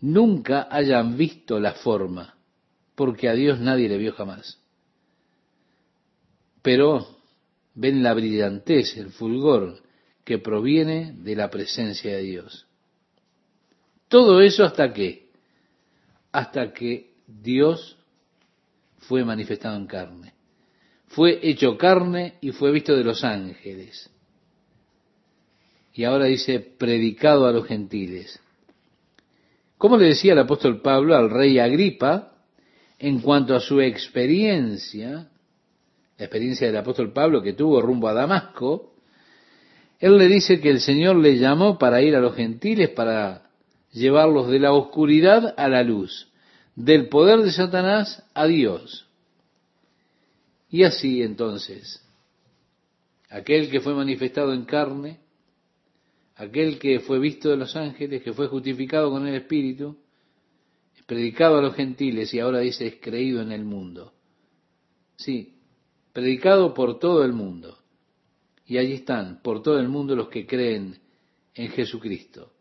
nunca hayan visto la forma, porque a Dios nadie le vio jamás. Pero ven la brillantez, el fulgor que proviene de la presencia de Dios. Todo eso hasta que, hasta que Dios fue manifestado en carne. Fue hecho carne y fue visto de los ángeles. Y ahora dice, predicado a los gentiles. Como le decía el apóstol Pablo al rey Agripa, en cuanto a su experiencia, la experiencia del apóstol Pablo que tuvo rumbo a Damasco, él le dice que el Señor le llamó para ir a los gentiles, para llevarlos de la oscuridad a la luz, del poder de Satanás a Dios. Y así entonces, aquel que fue manifestado en carne, aquel que fue visto de los ángeles, que fue justificado con el Espíritu, es predicado a los gentiles y ahora dice es creído en el mundo. Sí, predicado por todo el mundo. Y allí están, por todo el mundo, los que creen en Jesucristo,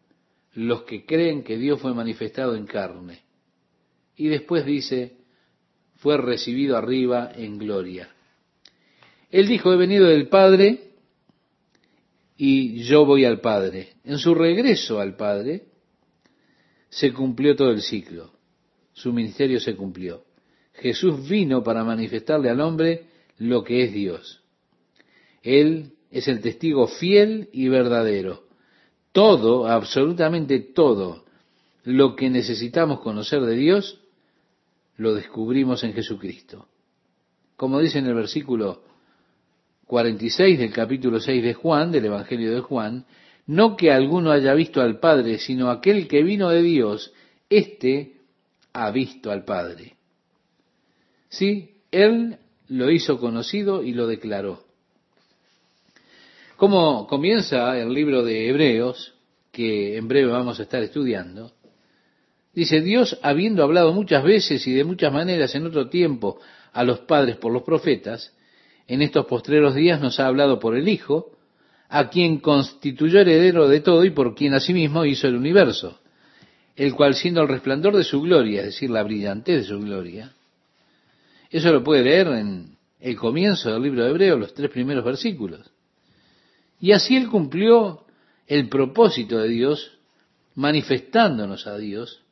los que creen que Dios fue manifestado en carne. Y después dice, fue recibido arriba en gloria. Él dijo, he venido del Padre y yo voy al Padre. En su regreso al Padre se cumplió todo el ciclo. Su ministerio se cumplió. Jesús vino para manifestarle al hombre lo que es Dios. Él es el testigo fiel y verdadero. Todo, absolutamente todo, lo que necesitamos conocer de Dios, lo descubrimos en Jesucristo. Como dice en el versículo 46 del capítulo 6 de Juan, del Evangelio de Juan, no que alguno haya visto al Padre, sino aquel que vino de Dios, éste ha visto al Padre. Sí, Él lo hizo conocido y lo declaró. Como comienza el libro de Hebreos, que en breve vamos a estar estudiando, dice, Dios, habiendo hablado muchas veces y de muchas maneras en otro tiempo a los padres por los profetas, en estos postreros días nos ha hablado por el Hijo, a quien constituyó heredero de todo y por quien asimismo hizo el universo, el cual siendo el resplandor de su gloria, es decir, la brillantez de su gloria, eso lo puede leer en el comienzo del libro de Hebreo, los tres primeros versículos. Y así él cumplió el propósito de Dios, manifestándonos a Dios,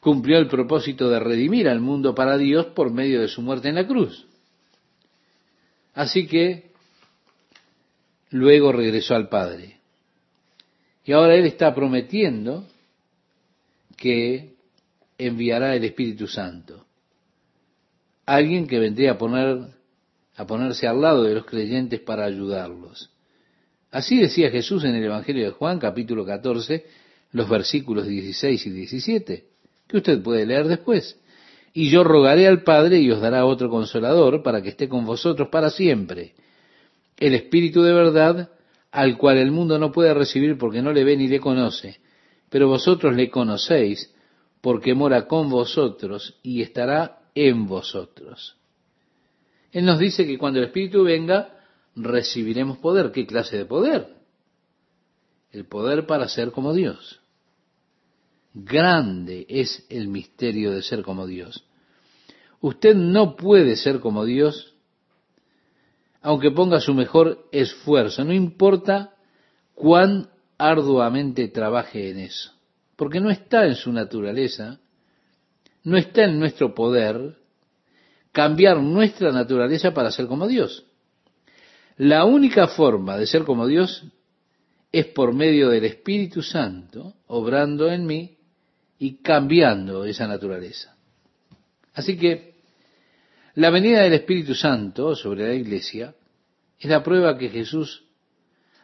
cumplió el propósito de redimir al mundo para Dios por medio de su muerte en la cruz. Así que luego regresó al Padre. Y ahora Él está prometiendo que enviará el Espíritu Santo alguien que vendría a poner a ponerse al lado de los creyentes para ayudarlos. Así decía Jesús en el Evangelio de Juan, capítulo 14, los versículos 16 y 17, que usted puede leer después. Y yo rogaré al Padre y os dará otro consolador para que esté con vosotros para siempre. El Espíritu de verdad, al cual el mundo no puede recibir porque no le ve ni le conoce, pero vosotros le conocéis porque mora con vosotros y estará en vosotros. Él nos dice que cuando el Espíritu venga, recibiremos poder. ¿Qué clase de poder? El poder para ser como Dios. Grande es el misterio de ser como Dios. Usted no puede ser como Dios aunque ponga su mejor esfuerzo, no importa cuán arduamente trabaje en eso, porque no está en su naturaleza no está en nuestro poder cambiar nuestra naturaleza para ser como Dios. La única forma de ser como Dios es por medio del Espíritu Santo, obrando en mí y cambiando esa naturaleza. Así que la venida del Espíritu Santo sobre la iglesia es la prueba que Jesús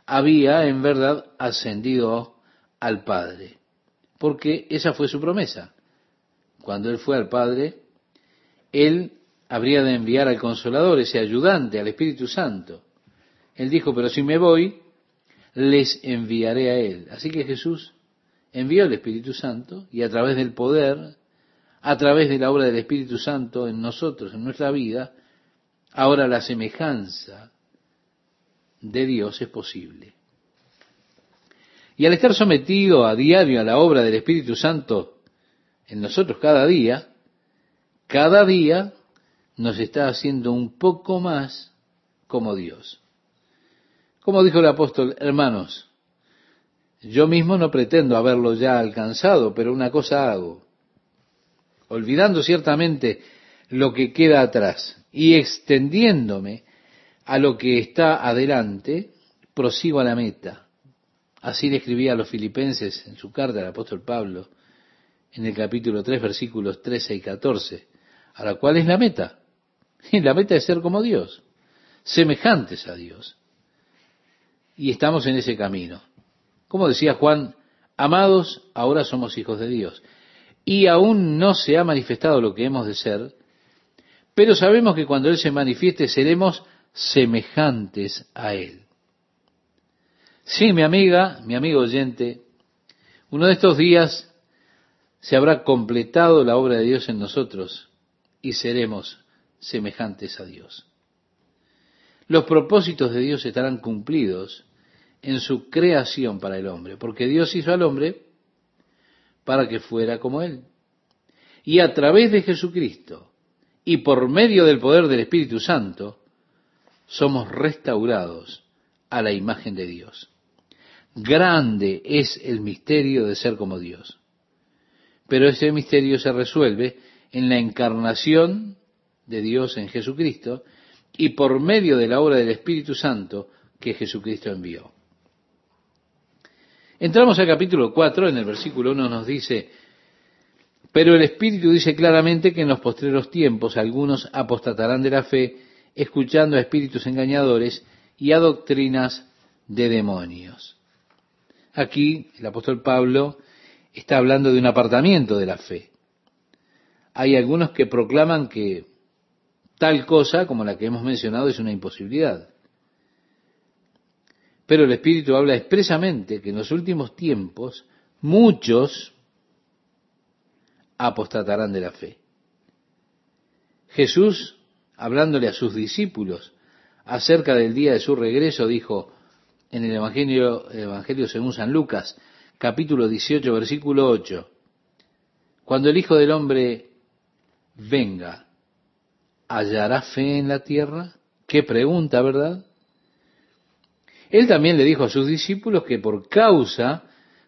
había en verdad ascendido al Padre, porque esa fue su promesa cuando él fue al Padre, él habría de enviar al consolador, ese ayudante, al Espíritu Santo. Él dijo, pero si me voy, les enviaré a él. Así que Jesús envió al Espíritu Santo y a través del poder, a través de la obra del Espíritu Santo en nosotros, en nuestra vida, ahora la semejanza de Dios es posible. Y al estar sometido a diario a la obra del Espíritu Santo, en nosotros cada día, cada día nos está haciendo un poco más como Dios. Como dijo el apóstol, hermanos, yo mismo no pretendo haberlo ya alcanzado, pero una cosa hago, olvidando ciertamente lo que queda atrás y extendiéndome a lo que está adelante, prosigo a la meta. Así le escribía a los filipenses en su carta al apóstol Pablo, en el capítulo 3, versículos 13 y 14. Ahora, ¿cuál es la meta? la meta es ser como Dios, semejantes a Dios. Y estamos en ese camino. Como decía Juan, amados, ahora somos hijos de Dios. Y aún no se ha manifestado lo que hemos de ser, pero sabemos que cuando Él se manifieste seremos semejantes a Él. Sí, mi amiga, mi amigo oyente, uno de estos días se habrá completado la obra de Dios en nosotros y seremos semejantes a Dios. Los propósitos de Dios estarán cumplidos en su creación para el hombre, porque Dios hizo al hombre para que fuera como Él. Y a través de Jesucristo y por medio del poder del Espíritu Santo, somos restaurados a la imagen de Dios. Grande es el misterio de ser como Dios. Pero ese misterio se resuelve en la encarnación de Dios en Jesucristo y por medio de la obra del Espíritu Santo que Jesucristo envió. Entramos al capítulo 4, en el versículo 1 nos dice, pero el Espíritu dice claramente que en los postreros tiempos algunos apostatarán de la fe, escuchando a espíritus engañadores y a doctrinas de demonios. Aquí el apóstol Pablo está hablando de un apartamiento de la fe. Hay algunos que proclaman que tal cosa como la que hemos mencionado es una imposibilidad. Pero el Espíritu habla expresamente que en los últimos tiempos muchos apostatarán de la fe. Jesús, hablándole a sus discípulos acerca del día de su regreso, dijo en el Evangelio, Evangelio según San Lucas, capítulo 18, versículo 8, cuando el Hijo del Hombre venga, ¿hallará fe en la tierra? Qué pregunta, ¿verdad? Él también le dijo a sus discípulos que por causa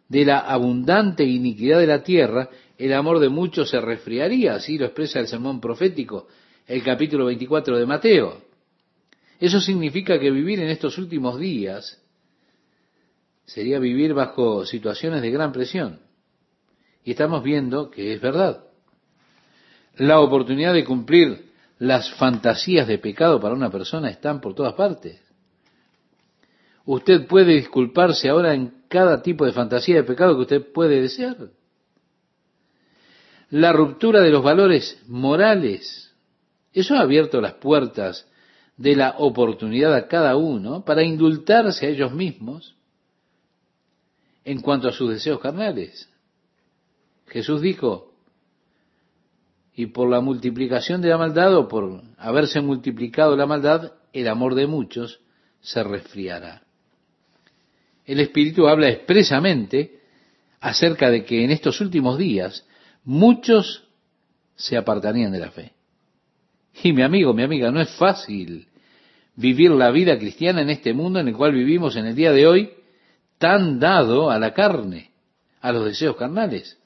de la abundante iniquidad de la tierra, el amor de muchos se resfriaría, así lo expresa el sermón profético, el capítulo 24 de Mateo. Eso significa que vivir en estos últimos días sería vivir bajo situaciones de gran presión. Y estamos viendo que es verdad. La oportunidad de cumplir las fantasías de pecado para una persona están por todas partes. Usted puede disculparse ahora en cada tipo de fantasía de pecado que usted puede desear. La ruptura de los valores morales, eso ha abierto las puertas de la oportunidad a cada uno para indultarse a ellos mismos en cuanto a sus deseos carnales. Jesús dijo, y por la multiplicación de la maldad o por haberse multiplicado la maldad, el amor de muchos se resfriará el Espíritu habla expresamente acerca de que en estos últimos días muchos se apartarían de la fe. Y mi amigo, mi amiga, no es fácil vivir la vida cristiana en este mundo en el cual vivimos en el día de hoy, tan dado a la carne, a los deseos carnales.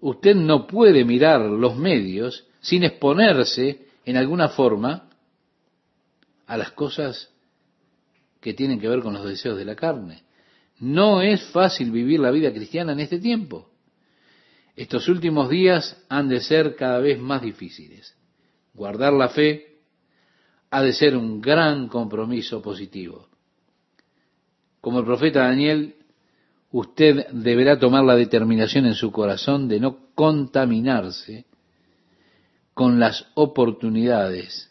Usted no puede mirar los medios sin exponerse en alguna forma a las cosas que tienen que ver con los deseos de la carne. No es fácil vivir la vida cristiana en este tiempo. Estos últimos días han de ser cada vez más difíciles. Guardar la fe ha de ser un gran compromiso positivo. Como el profeta Daniel, usted deberá tomar la determinación en su corazón de no contaminarse con las oportunidades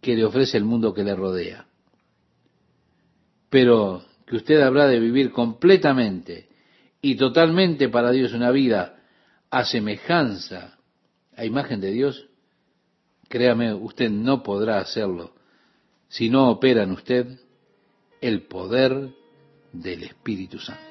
que le ofrece el mundo que le rodea pero que usted habrá de vivir completamente y totalmente para Dios una vida a semejanza, a imagen de Dios, créame, usted no podrá hacerlo si no opera en usted el poder del Espíritu Santo.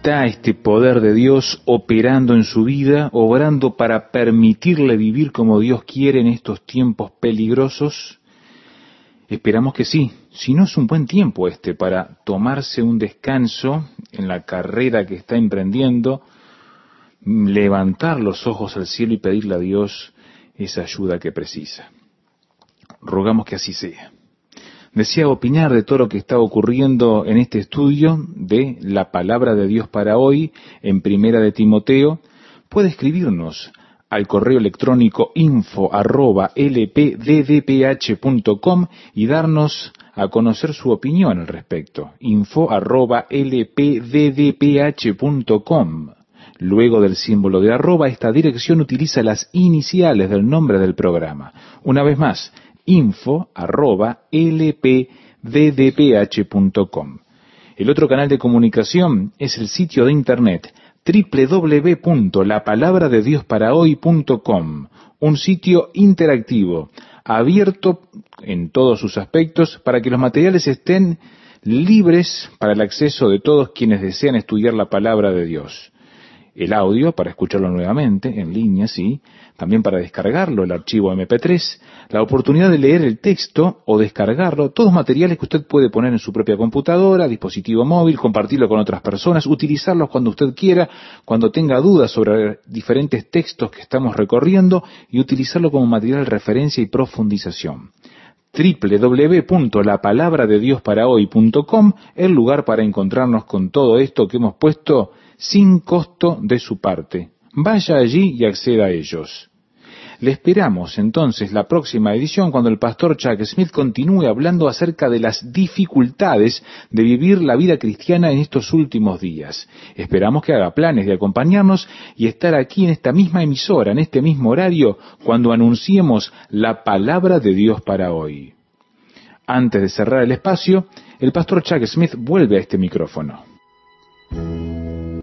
Está este poder de Dios operando en su vida, obrando para permitirle vivir como Dios quiere en estos tiempos peligrosos? Esperamos que sí, si no es un buen tiempo este para tomarse un descanso en la carrera que está emprendiendo, levantar los ojos al cielo y pedirle a Dios esa ayuda que precisa. Rogamos que así sea. Desea opinar de todo lo que está ocurriendo en este estudio de la palabra de Dios para hoy en Primera de Timoteo. Puede escribirnos al correo electrónico info arroba lpddph.com y darnos a conocer su opinión al respecto. info arroba lpddph.com. Luego del símbolo de arroba, esta dirección utiliza las iniciales del nombre del programa. Una vez más, info arroba lpddph.com. El otro canal de comunicación es el sitio de internet www.lapalabradediosParaHoy.com, un sitio interactivo, abierto en todos sus aspectos para que los materiales estén libres para el acceso de todos quienes desean estudiar la palabra de Dios el audio para escucharlo nuevamente en línea, sí, también para descargarlo, el archivo MP3, la oportunidad de leer el texto o descargarlo, todos materiales que usted puede poner en su propia computadora, dispositivo móvil, compartirlo con otras personas, utilizarlos cuando usted quiera, cuando tenga dudas sobre diferentes textos que estamos recorriendo y utilizarlo como material de referencia y profundización. www.lapalabradediosparahoy.com, el lugar para encontrarnos con todo esto que hemos puesto sin costo de su parte. Vaya allí y acceda a ellos. Le esperamos entonces la próxima edición cuando el pastor Chuck Smith continúe hablando acerca de las dificultades de vivir la vida cristiana en estos últimos días. Esperamos que haga planes de acompañarnos y estar aquí en esta misma emisora, en este mismo horario, cuando anunciemos la palabra de Dios para hoy. Antes de cerrar el espacio, el pastor Chuck Smith vuelve a este micrófono.